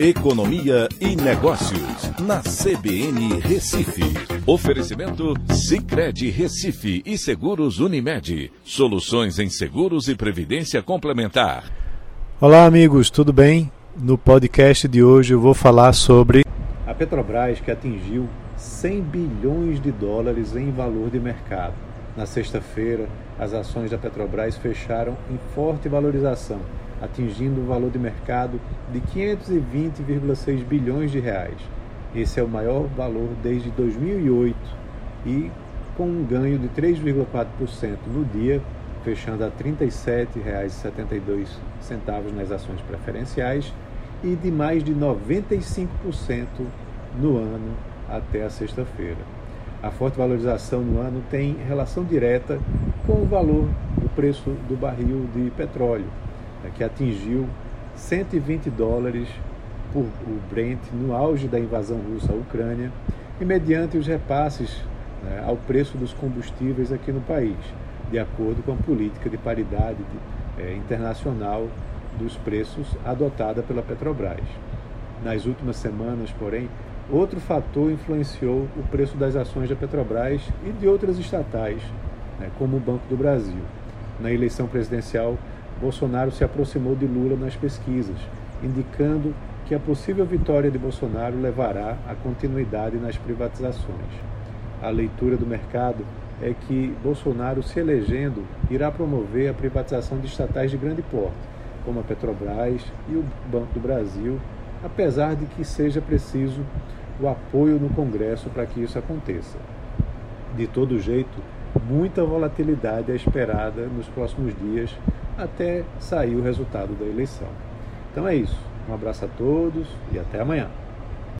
Economia e Negócios, na CBN Recife. Oferecimento Cicred Recife e Seguros Unimed. Soluções em seguros e previdência complementar. Olá, amigos, tudo bem? No podcast de hoje eu vou falar sobre a Petrobras que atingiu 100 bilhões de dólares em valor de mercado. Na sexta-feira, as ações da Petrobras fecharam em forte valorização atingindo um valor de mercado de 520,6 bilhões de reais. Esse é o maior valor desde 2008 e com um ganho de 3,4% no dia, fechando a R$ 37,72 nas ações preferenciais e de mais de 95% no ano até a sexta-feira. A forte valorização no ano tem relação direta com o valor do preço do barril de petróleo, que atingiu 120 dólares por o Brent no auge da invasão russa à Ucrânia e mediante os repasses né, ao preço dos combustíveis aqui no país, de acordo com a política de paridade de, é, internacional dos preços adotada pela Petrobras. Nas últimas semanas, porém, outro fator influenciou o preço das ações da Petrobras e de outras estatais, né, como o Banco do Brasil. Na eleição presidencial Bolsonaro se aproximou de Lula nas pesquisas, indicando que a possível vitória de Bolsonaro levará à continuidade nas privatizações. A leitura do mercado é que Bolsonaro, se elegendo, irá promover a privatização de estatais de grande porte, como a Petrobras e o Banco do Brasil, apesar de que seja preciso o apoio no Congresso para que isso aconteça. De todo jeito, muita volatilidade é esperada nos próximos dias até sair o resultado da eleição. Então é isso. Um abraço a todos e até amanhã.